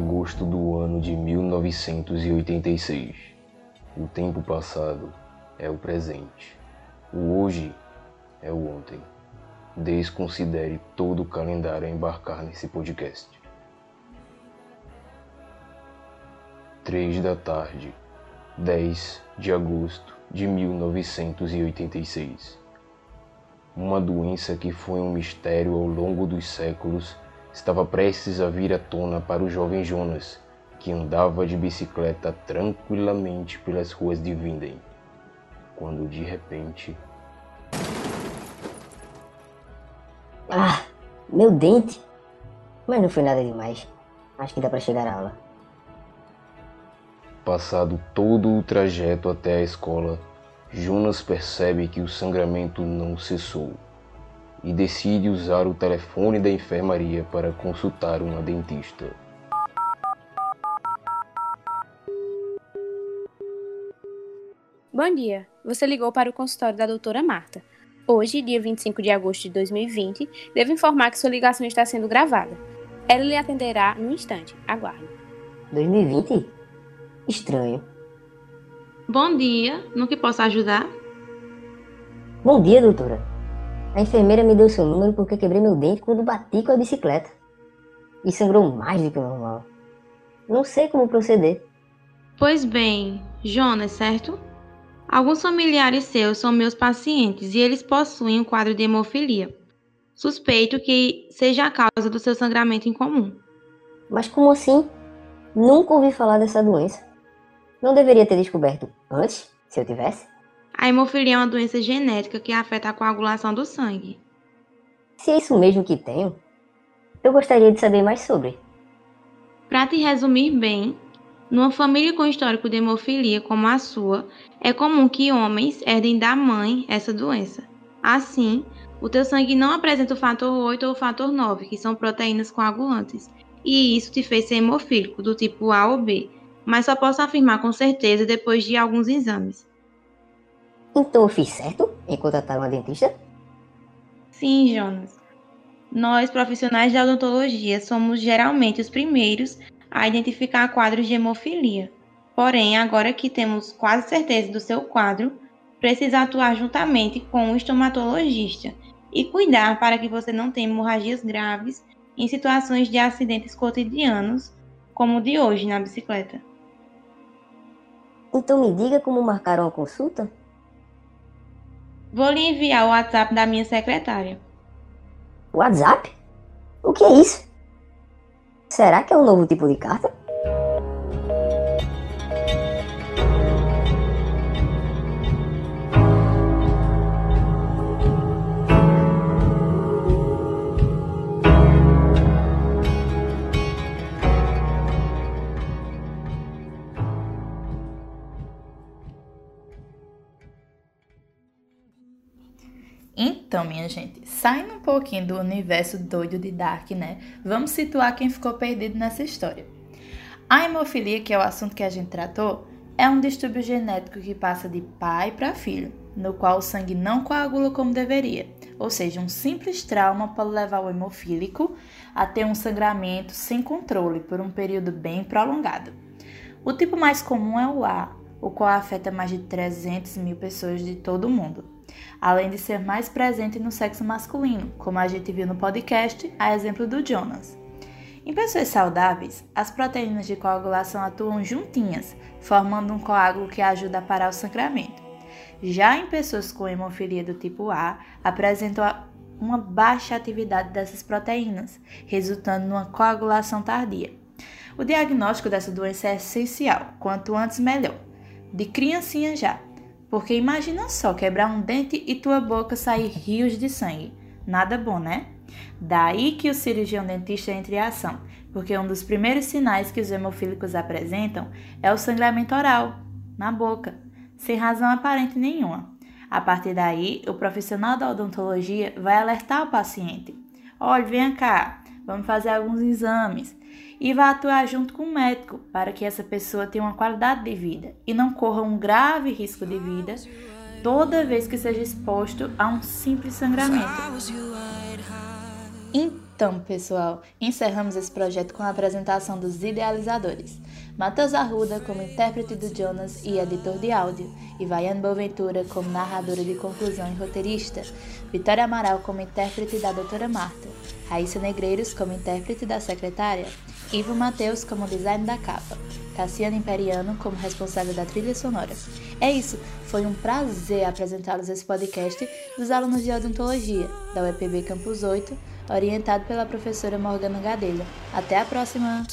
agosto do ano de 1986. O tempo passado é o presente. O hoje é o ontem. Desconsidere todo o calendário a embarcar nesse podcast. Três da tarde, 10 de agosto de 1986. Uma doença que foi um mistério ao longo dos séculos estava prestes a vir à tona para o jovem Jonas, que andava de bicicleta tranquilamente pelas ruas de Vinden, quando de repente. Ah, meu dente! Mas não foi nada demais. Acho que dá para chegar à aula. Passado todo o trajeto até a escola, Jonas percebe que o sangramento não cessou e decide usar o telefone da enfermaria para consultar uma dentista. Bom dia. Você ligou para o consultório da doutora Marta. Hoje, dia 25 de agosto de 2020, devo informar que sua ligação está sendo gravada. Ela lhe atenderá no instante. Aguarde. 2020? Estranho. Bom dia. No que posso ajudar? Bom dia, doutora. A enfermeira me deu seu número porque quebrei meu dente quando bati com a bicicleta. E sangrou mais do que o normal. Não sei como proceder. Pois bem, Jonas, certo? Alguns familiares seus são meus pacientes e eles possuem um quadro de hemofilia. Suspeito que seja a causa do seu sangramento incomum. Mas como assim? Nunca ouvi falar dessa doença. Não deveria ter descoberto antes, se eu tivesse? A hemofilia é uma doença genética que afeta a coagulação do sangue. Se é isso mesmo que tenho, eu gostaria de saber mais sobre. Para te resumir bem, numa família com histórico de hemofilia como a sua, é comum que homens herdem da mãe essa doença. Assim, o teu sangue não apresenta o fator 8 ou o fator 9, que são proteínas coagulantes, e isso te fez ser hemofílico do tipo A ou B, mas só posso afirmar com certeza depois de alguns exames. Então eu fiz certo em contratar uma dentista? Sim, Jonas. Nós, profissionais de odontologia, somos geralmente os primeiros a identificar quadros de hemofilia. Porém, agora que temos quase certeza do seu quadro, precisa atuar juntamente com o estomatologista e cuidar para que você não tenha hemorragias graves em situações de acidentes cotidianos, como o de hoje na bicicleta. Então me diga como marcar uma consulta? Vou lhe enviar o WhatsApp da minha secretária. WhatsApp? O que é isso? Será que é um novo tipo de carta? Então, minha gente, saindo um pouquinho do universo doido de Dark, né? Vamos situar quem ficou perdido nessa história. A hemofilia, que é o assunto que a gente tratou, é um distúrbio genético que passa de pai para filho, no qual o sangue não coagula como deveria. Ou seja, um simples trauma pode levar o hemofílico a ter um sangramento sem controle por um período bem prolongado. O tipo mais comum é o A, o qual afeta mais de 300 mil pessoas de todo o mundo além de ser mais presente no sexo masculino, como a gente viu no podcast, a exemplo do Jonas. Em pessoas saudáveis, as proteínas de coagulação atuam juntinhas, formando um coágulo que ajuda a parar o sangramento. Já em pessoas com hemofilia do tipo A, apresentam uma baixa atividade dessas proteínas, resultando numa coagulação tardia. O diagnóstico dessa doença é essencial, quanto antes melhor. De criancinha já, porque imagina só quebrar um dente e tua boca sair rios de sangue. Nada bom, né? Daí que o cirurgião dentista entra em ação, porque um dos primeiros sinais que os hemofílicos apresentam é o sangramento oral, na boca, sem razão aparente nenhuma. A partir daí, o profissional da odontologia vai alertar o paciente: olha, vem cá, vamos fazer alguns exames e vai atuar junto com o médico para que essa pessoa tenha uma qualidade de vida e não corra um grave risco de vida toda vez que seja exposto a um simples sangramento. Então, pessoal, encerramos esse projeto com a apresentação dos idealizadores. Matheus Arruda como intérprete do Jonas e editor de áudio, e Vaiane Boaventura como narradora de conclusão e roteirista, Vitória Amaral como intérprete da doutora Marta, Raíssa Negreiros como intérprete da secretária, Ivo Matheus como design da capa, Cassiano Imperiano como responsável da trilha sonora. É isso, foi um prazer apresentá-los esse podcast dos alunos de odontologia da UEPB Campus 8 orientado pela professora Morgana Gadelha. Até a próxima!